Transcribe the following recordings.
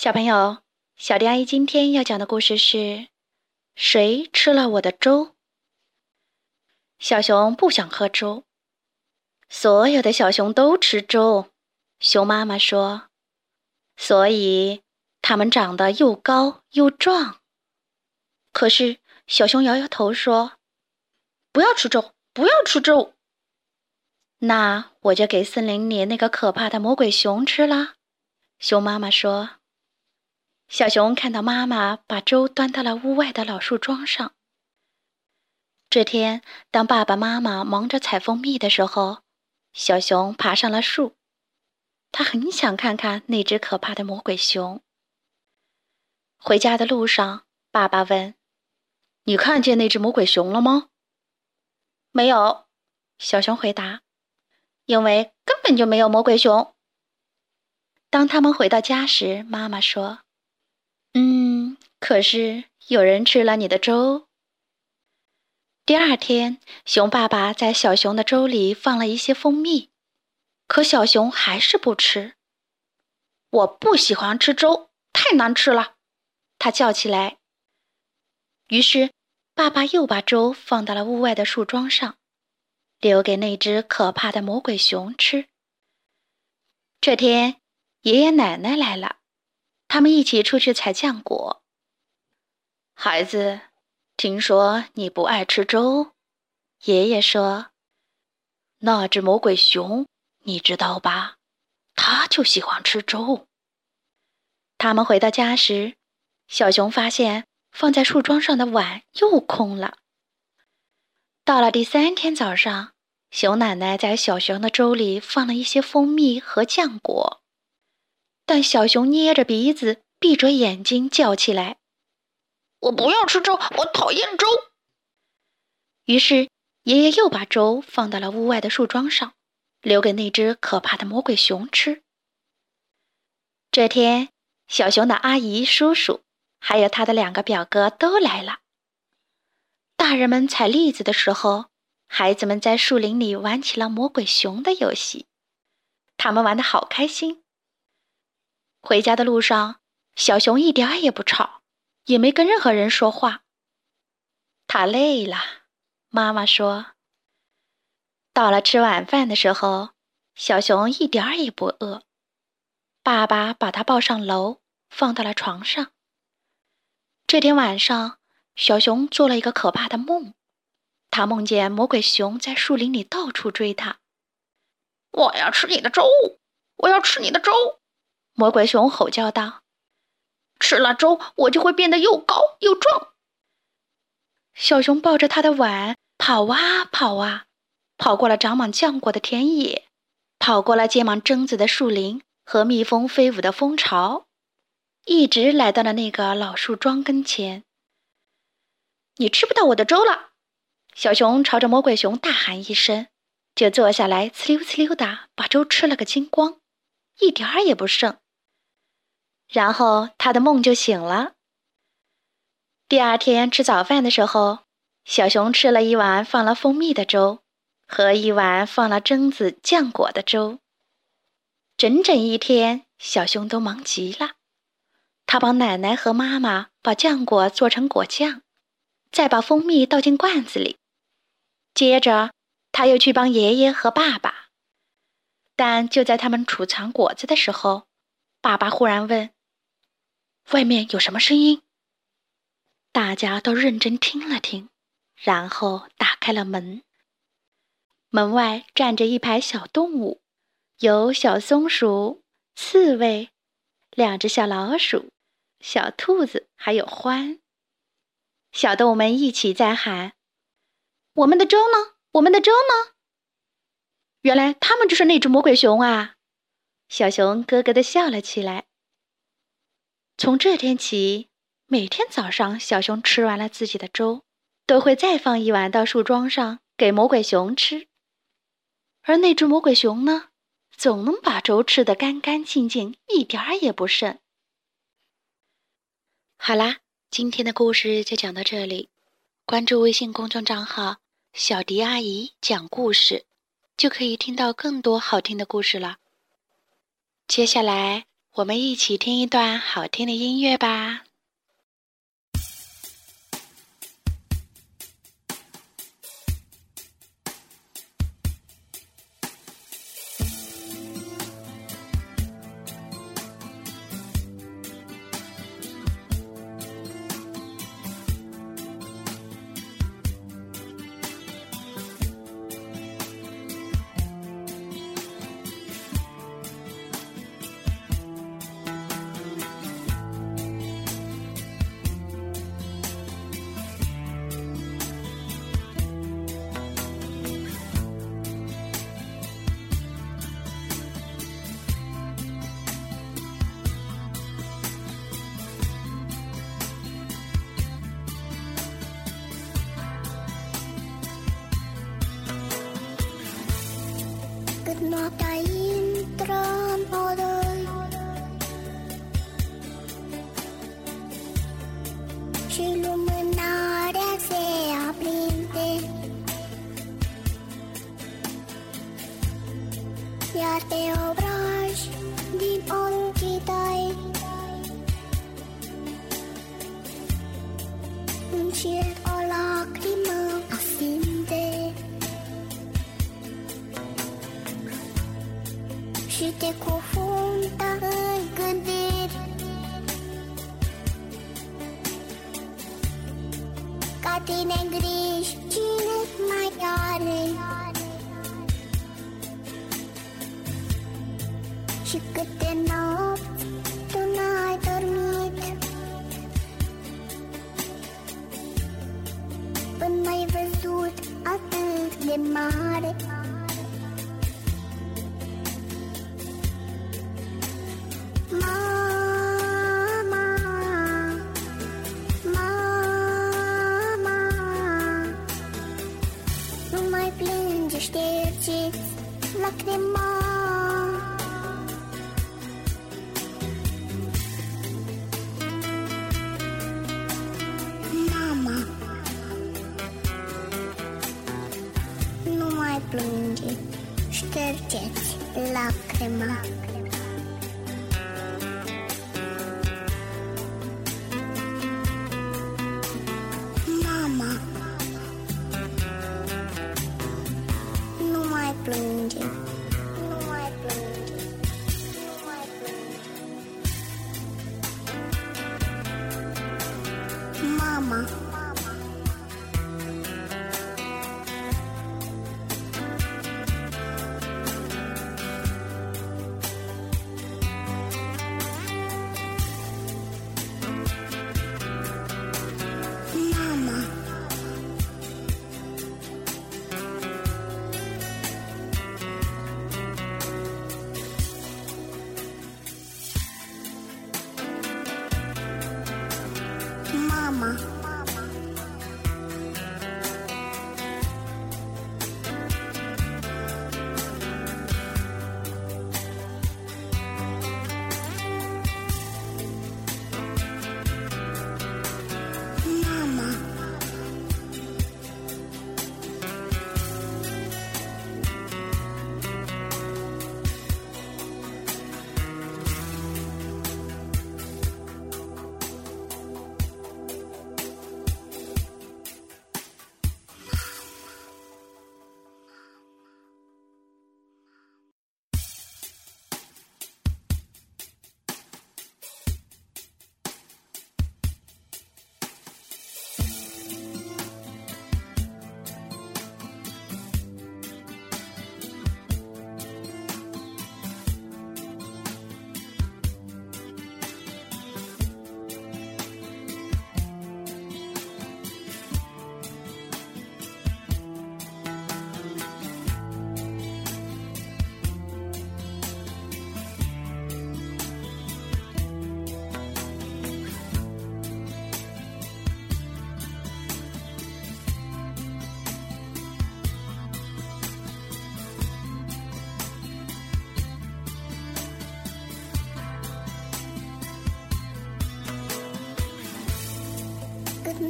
小朋友，小丁阿姨今天要讲的故事是：谁吃了我的粥？小熊不想喝粥，所有的小熊都吃粥。熊妈妈说，所以它们长得又高又壮。可是小熊摇摇头说：“不要吃粥，不要吃粥。”那我就给森林里那个可怕的魔鬼熊吃了。熊妈妈说。小熊看到妈妈把粥端到了屋外的老树桩上。这天，当爸爸妈妈忙着采蜂蜜的时候，小熊爬上了树。他很想看看那只可怕的魔鬼熊。回家的路上，爸爸问：“你看见那只魔鬼熊了吗？”“没有。”小熊回答，“因为根本就没有魔鬼熊。”当他们回到家时，妈妈说。嗯，可是有人吃了你的粥。第二天，熊爸爸在小熊的粥里放了一些蜂蜜，可小熊还是不吃。我不喜欢吃粥，太难吃了，他叫起来。于是，爸爸又把粥放到了屋外的树桩上，留给那只可怕的魔鬼熊吃。这天，爷爷奶奶来了。他们一起出去采浆果。孩子，听说你不爱吃粥，爷爷说：“那只魔鬼熊，你知道吧？它就喜欢吃粥。”他们回到家时，小熊发现放在树桩上的碗又空了。到了第三天早上，熊奶奶在小熊的粥里放了一些蜂蜜和浆果。但小熊捏着鼻子，闭着眼睛叫起来：“我不要吃粥，我讨厌粥。”于是爷爷又把粥放到了屋外的树桩上，留给那只可怕的魔鬼熊吃。这天，小熊的阿姨、叔叔，还有他的两个表哥都来了。大人们采栗子的时候，孩子们在树林里玩起了魔鬼熊的游戏，他们玩得好开心。回家的路上，小熊一点也不吵，也没跟任何人说话。他累了，妈妈说。到了吃晚饭的时候，小熊一点儿也不饿。爸爸把他抱上楼，放到了床上。这天晚上，小熊做了一个可怕的梦，他梦见魔鬼熊在树林里到处追他。我要吃你的粥！我要吃你的粥！魔鬼熊吼叫道：“吃了粥，我就会变得又高又壮。”小熊抱着他的碗跑啊跑啊，跑过了长满浆果的田野，跑过了结满榛子的树林和蜜蜂飞舞的蜂巢，一直来到了那个老树桩跟前。“你吃不到我的粥了！”小熊朝着魔鬼熊大喊一声，就坐下来，呲溜呲溜的把粥吃了个精光，一点儿也不剩。然后他的梦就醒了。第二天吃早饭的时候，小熊吃了一碗放了蜂蜜的粥，和一碗放了榛子酱果的粥。整整一天，小熊都忙极了。他帮奶奶和妈妈把浆果做成果酱，再把蜂蜜倒进罐子里。接着，他又去帮爷爷和爸爸。但就在他们储藏果子的时候，爸爸忽然问。外面有什么声音？大家都认真听了听，然后打开了门。门外站着一排小动物，有小松鼠、刺猬、两只小老鼠、小兔子，还有獾。小动物们一起在喊：“我们的粥呢？我们的粥呢？”原来他们就是那只魔鬼熊啊！小熊咯咯的笑了起来。从这天起，每天早上，小熊吃完了自己的粥，都会再放一碗到树桩上给魔鬼熊吃。而那只魔鬼熊呢，总能把粥吃得干干净净，一点儿也不剩。好啦，今天的故事就讲到这里。关注微信公众账号“小迪阿姨讲故事”，就可以听到更多好听的故事了。接下来。我们一起听一段好听的音乐吧。more time. Și te cufundă în gândiri. Ca tine în griji cine mai are? Și câte nopți tu n-ai dormit? Până mai văzut atât de mare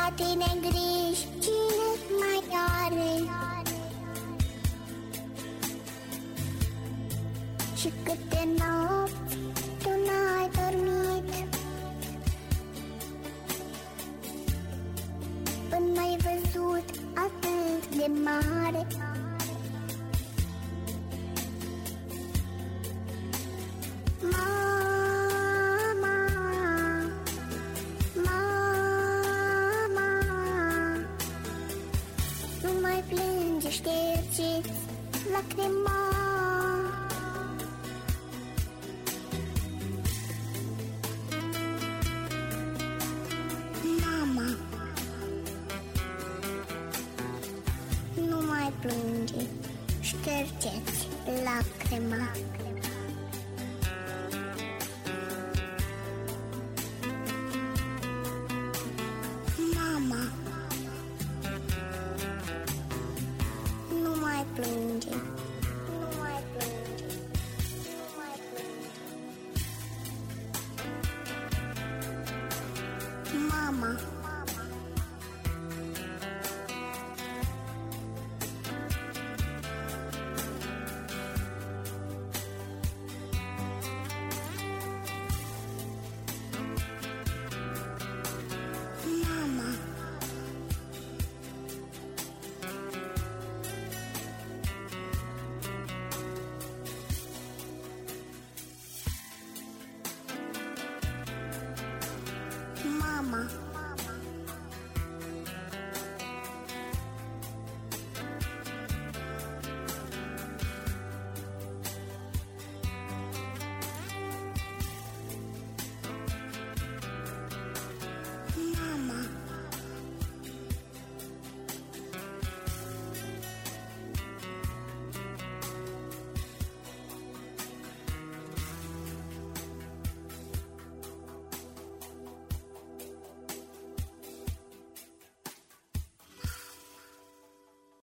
Ca tine în griji cine mai are? Și câte nopți tu n-ai dormit? Până n-ai văzut atât de mare lacrima. Mama. Nu mai plânge. Nu mai plânge. Nu mai plânge. Mama